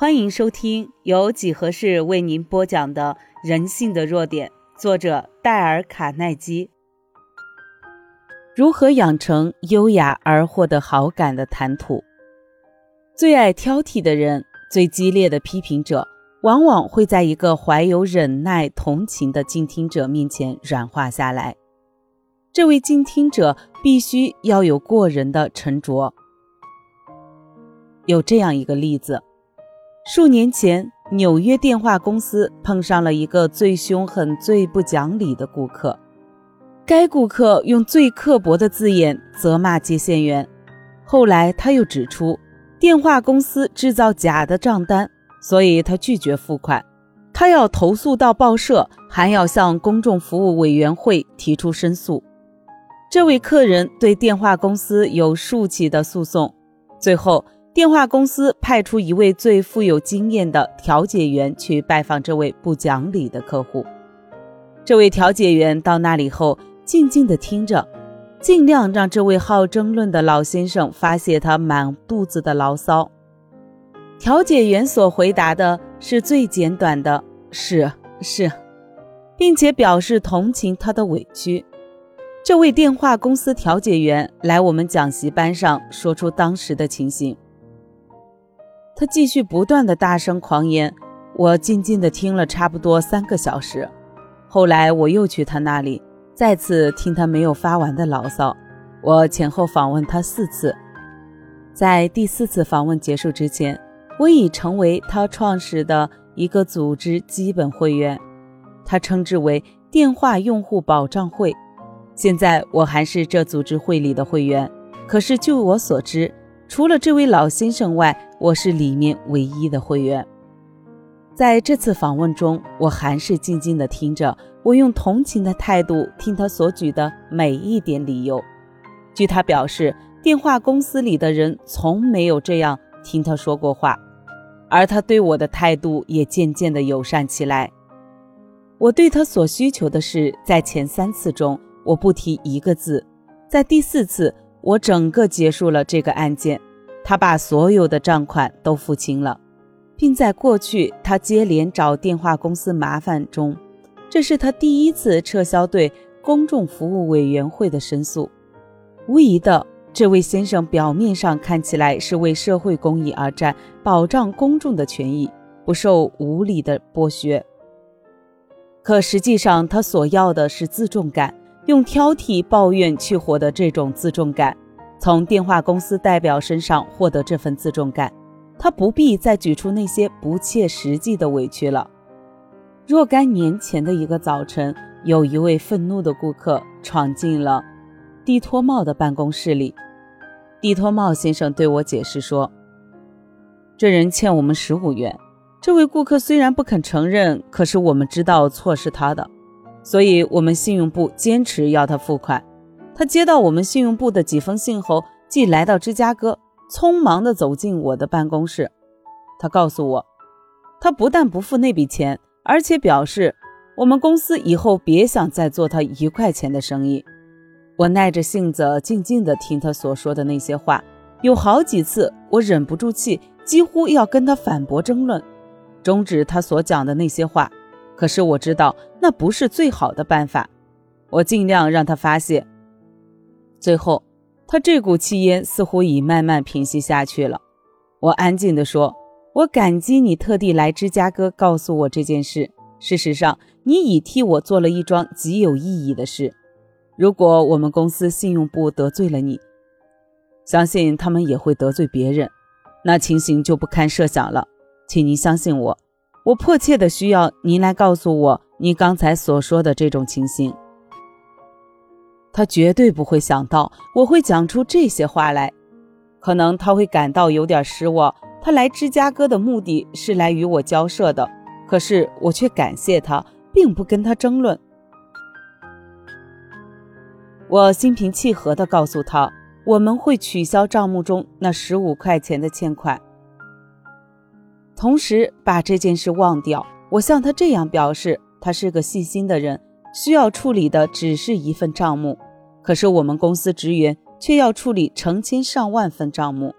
欢迎收听由几何式为您播讲的《人性的弱点》，作者戴尔·卡耐基。如何养成优雅而获得好感的谈吐？最爱挑剔的人，最激烈的批评者，往往会在一个怀有忍耐、同情的静听者面前软化下来。这位静听者必须要有过人的沉着。有这样一个例子。数年前，纽约电话公司碰上了一个最凶狠、最不讲理的顾客。该顾客用最刻薄的字眼责骂接线员。后来，他又指出电话公司制造假的账单，所以他拒绝付款。他要投诉到报社，还要向公众服务委员会提出申诉。这位客人对电话公司有数起的诉讼，最后。电话公司派出一位最富有经验的调解员去拜访这位不讲理的客户。这位调解员到那里后，静静地听着，尽量让这位好争论的老先生发泄他满肚子的牢骚。调解员所回答的是最简短的“是是”，并且表示同情他的委屈。这位电话公司调解员来我们讲习班上说出当时的情形。他继续不断的大声狂言，我静静的听了差不多三个小时。后来我又去他那里，再次听他没有发完的牢骚。我前后访问他四次，在第四次访问结束之前，我已成为他创始的一个组织基本会员，他称之为电话用户保障会。现在我还是这组织会里的会员，可是据我所知。除了这位老先生外，我是里面唯一的会员。在这次访问中，我还是静静地听着，我用同情的态度听他所举的每一点理由。据他表示，电话公司里的人从没有这样听他说过话，而他对我的态度也渐渐的友善起来。我对他所需求的事，在前三次中我不提一个字，在第四次。我整个结束了这个案件，他把所有的账款都付清了，并在过去他接连找电话公司麻烦中，这是他第一次撤销对公众服务委员会的申诉。无疑的，这位先生表面上看起来是为社会公益而战，保障公众的权益，不受无理的剥削。可实际上，他所要的是自重感。用挑剔、抱怨去获得这种自重感，从电话公司代表身上获得这份自重感，他不必再举出那些不切实际的委屈了。若干年前的一个早晨，有一位愤怒的顾客闯进了蒂托茂的办公室里。蒂托茂先生对我解释说：“这人欠我们十五元。这位顾客虽然不肯承认，可是我们知道错是他的。”所以，我们信用部坚持要他付款。他接到我们信用部的几封信后，即来到芝加哥，匆忙地走进我的办公室。他告诉我，他不但不付那笔钱，而且表示我们公司以后别想再做他一块钱的生意。我耐着性子静静地听他所说的那些话，有好几次我忍不住气，几乎要跟他反驳争论，终止他所讲的那些话。可是我知道那不是最好的办法，我尽量让他发泄。最后，他这股气焰似乎已慢慢平息下去了。我安静地说：“我感激你特地来芝加哥告诉我这件事。事实上，你已替我做了一桩极有意义的事。如果我们公司信用部得罪了你，相信他们也会得罪别人，那情形就不堪设想了。请您相信我。”我迫切的需要您来告诉我你刚才所说的这种情形。他绝对不会想到我会讲出这些话来，可能他会感到有点失望。他来芝加哥的目的是来与我交涉的，可是我却感谢他，并不跟他争论。我心平气和地告诉他，我们会取消账目中那十五块钱的欠款。同时把这件事忘掉。我向他这样表示：他是个细心的人，需要处理的只是一份账目。可是我们公司职员却要处理成千上万份账目，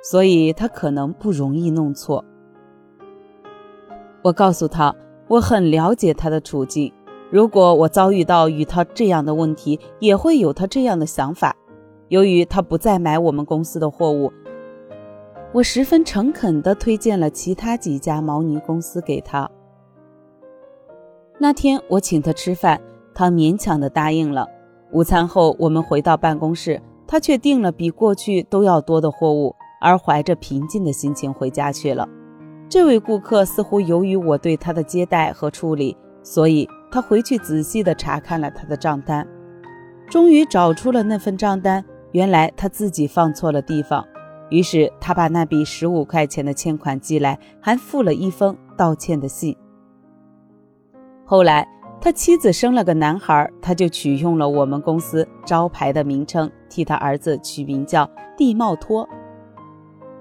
所以他可能不容易弄错。我告诉他，我很了解他的处境。如果我遭遇到与他这样的问题，也会有他这样的想法。由于他不再买我们公司的货物，我十分诚恳地推荐了其他几家毛呢公司给他。那天我请他吃饭，他勉强地答应了。午餐后，我们回到办公室，他却订了比过去都要多的货物，而怀着平静的心情回家去了。这位顾客似乎由于我对他的接待和处理，所以他回去仔细地查看了他的账单，终于找出了那份账单。原来他自己放错了地方，于是他把那笔十五块钱的欠款寄来，还附了一封道歉的信。后来他妻子生了个男孩，他就取用了我们公司招牌的名称，替他儿子取名叫地茂托。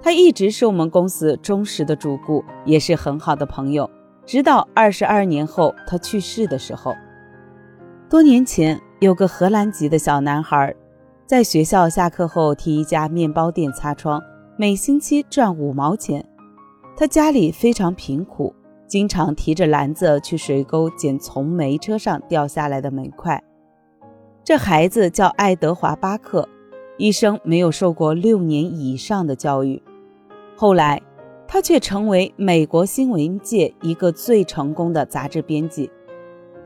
他一直是我们公司忠实的主顾，也是很好的朋友。直到二十二年后他去世的时候，多年前有个荷兰籍的小男孩，在学校下课后替一家面包店擦窗，每星期赚五毛钱。他家里非常贫苦。经常提着篮子去水沟捡从煤车上掉下来的煤块。这孩子叫爱德华·巴克，一生没有受过六年以上的教育。后来，他却成为美国新闻界一个最成功的杂志编辑。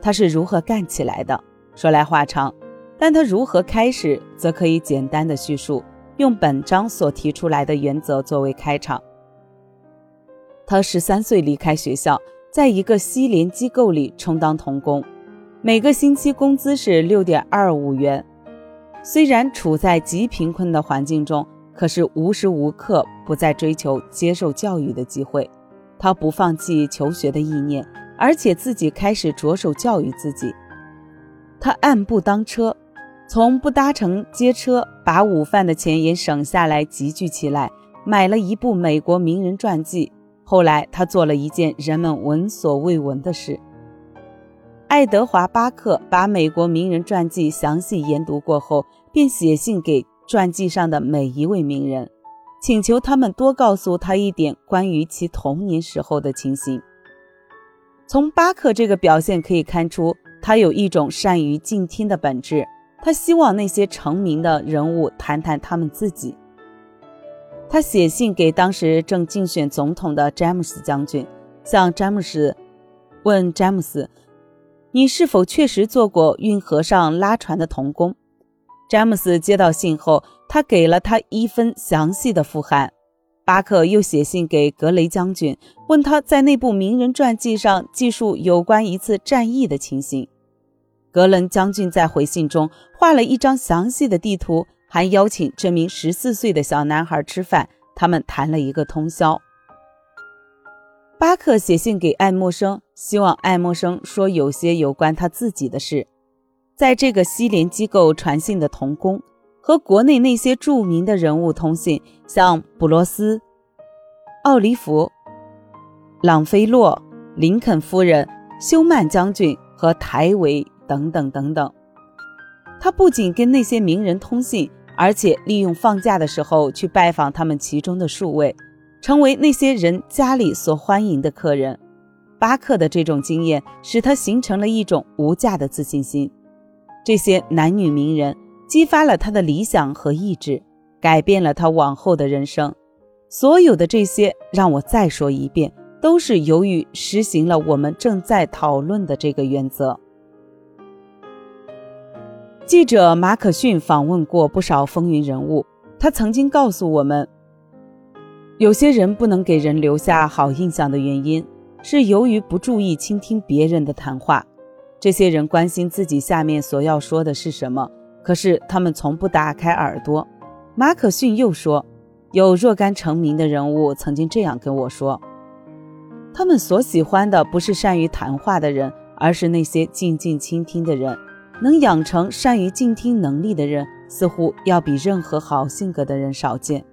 他是如何干起来的？说来话长，但他如何开始，则可以简单的叙述，用本章所提出来的原则作为开场。他十三岁离开学校，在一个西联机构里充当童工，每个星期工资是六点二五元。虽然处在极贫困的环境中，可是无时无刻不在追求接受教育的机会。他不放弃求学的意念，而且自己开始着手教育自己。他按部当车，从不搭乘街车，把午饭的钱也省下来集聚起来，买了一部美国名人传记。后来，他做了一件人们闻所未闻的事。爱德华·巴克把美国名人传记详细研读过后，便写信给传记上的每一位名人，请求他们多告诉他一点关于其童年时候的情形。从巴克这个表现可以看出，他有一种善于静听的本质。他希望那些成名的人物谈谈他们自己。他写信给当时正竞选总统的詹姆斯将军，向詹姆斯问詹姆斯：“你是否确实做过运河上拉船的童工？”詹姆斯接到信后，他给了他一份详细的复函。巴克又写信给格雷将军，问他在那部名人传记上记述有关一次战役的情形。格伦将军在回信中画了一张详细的地图。还邀请这名十四岁的小男孩吃饭，他们谈了一个通宵。巴克写信给爱默生，希望爱默生说有些有关他自己的事。在这个西联机构传信的童工和国内那些著名的人物通信，像布罗斯、奥利弗、朗菲洛、林肯夫人、休曼将军和台维等等等等。他不仅跟那些名人通信。而且利用放假的时候去拜访他们其中的数位，成为那些人家里所欢迎的客人。巴克的这种经验使他形成了一种无价的自信心。这些男女名人激发了他的理想和意志，改变了他往后的人生。所有的这些，让我再说一遍，都是由于实行了我们正在讨论的这个原则。记者马可逊访问过不少风云人物，他曾经告诉我们，有些人不能给人留下好印象的原因，是由于不注意倾听别人的谈话。这些人关心自己下面所要说的是什么，可是他们从不打开耳朵。马可逊又说，有若干成名的人物曾经这样跟我说，他们所喜欢的不是善于谈话的人，而是那些静静倾听的人。能养成善于静听能力的人，似乎要比任何好性格的人少见。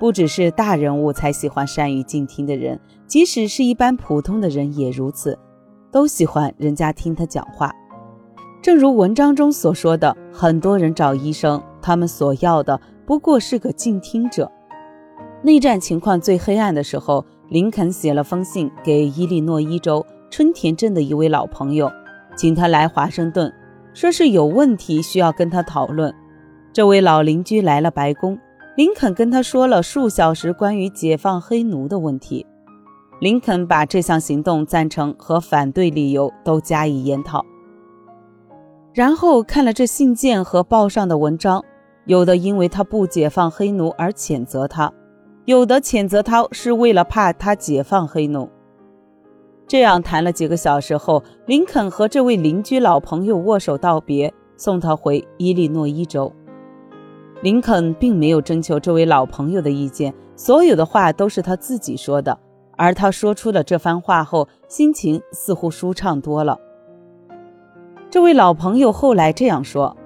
不只是大人物才喜欢善于静听的人，即使是一般普通的人也如此，都喜欢人家听他讲话。正如文章中所说的，很多人找医生，他们所要的不过是个静听者。内战情况最黑暗的时候，林肯写了封信给伊利诺伊州春田镇的一位老朋友，请他来华盛顿，说是有问题需要跟他讨论。这位老邻居来了白宫，林肯跟他说了数小时关于解放黑奴的问题。林肯把这项行动赞成和反对理由都加以研讨，然后看了这信件和报上的文章，有的因为他不解放黑奴而谴责他，有的谴责他是为了怕他解放黑奴。这样谈了几个小时后，林肯和这位邻居老朋友握手道别，送他回伊利诺伊州。林肯并没有征求这位老朋友的意见，所有的话都是他自己说的。而他说出了这番话后，心情似乎舒畅多了。这位老朋友后来这样说：“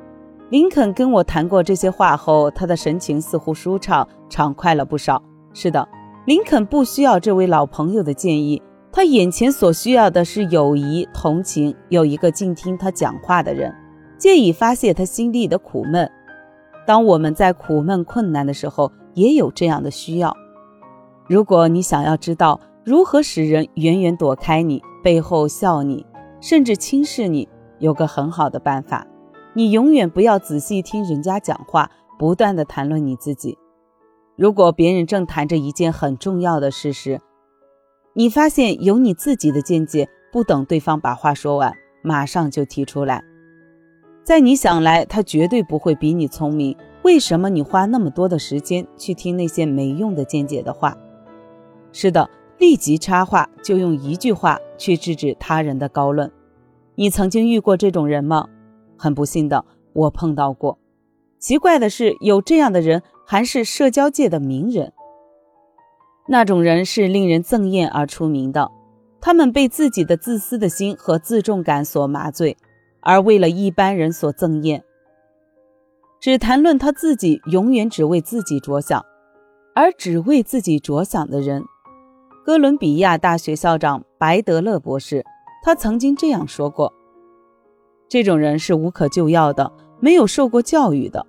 林肯跟我谈过这些话后，他的神情似乎舒畅、畅快了不少。”是的，林肯不需要这位老朋友的建议，他眼前所需要的是友谊、同情，有一个静听他讲话的人，借以发泄他心里的苦闷。当我们在苦闷困难的时候，也有这样的需要。如果你想要知道如何使人远远躲开你，背后笑你，甚至轻视你，有个很好的办法：你永远不要仔细听人家讲话，不断的谈论你自己。如果别人正谈着一件很重要的事时，你发现有你自己的见解，不等对方把话说完，马上就提出来。在你想来，他绝对不会比你聪明，为什么你花那么多的时间去听那些没用的见解的话？是的，立即插话，就用一句话去制止他人的高论。你曾经遇过这种人吗？很不幸的，我碰到过。奇怪的是，有这样的人还是社交界的名人。那种人是令人憎厌而出名的，他们被自己的自私的心和自重感所麻醉，而为了一般人所憎厌。只谈论他自己，永远只为自己着想，而只为自己着想的人。哥伦比亚大学校长白德勒博士，他曾经这样说过：“这种人是无可救药的，没有受过教育的。”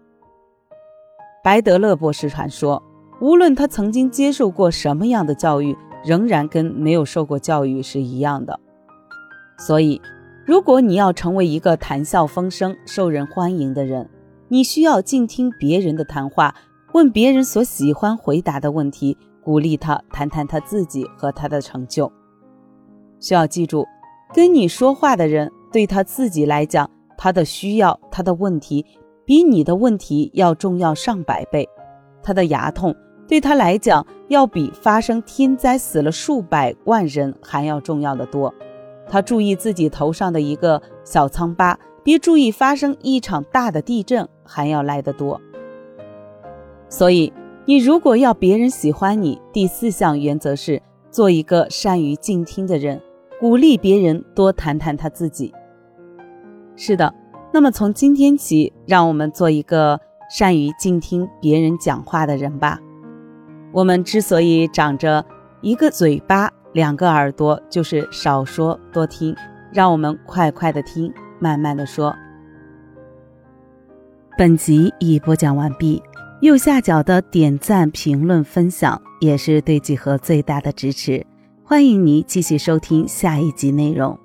白德勒博士传说，无论他曾经接受过什么样的教育，仍然跟没有受过教育是一样的。所以，如果你要成为一个谈笑风生、受人欢迎的人，你需要静听别人的谈话，问别人所喜欢回答的问题。鼓励他谈谈他自己和他的成就。需要记住，跟你说话的人对他自己来讲，他的需要、他的问题，比你的问题要重要上百倍。他的牙痛对他来讲，要比发生天灾死了数百万人还要重要的多。他注意自己头上的一个小疮疤，比注意发生一场大的地震还要来得多。所以。你如果要别人喜欢你，第四项原则是做一个善于静听的人，鼓励别人多谈谈他自己。是的，那么从今天起，让我们做一个善于静听别人讲话的人吧。我们之所以长着一个嘴巴、两个耳朵，就是少说多听。让我们快快的听，慢慢的说。本集已播讲完毕。右下角的点赞、评论、分享也是对几何最大的支持。欢迎你继续收听下一集内容。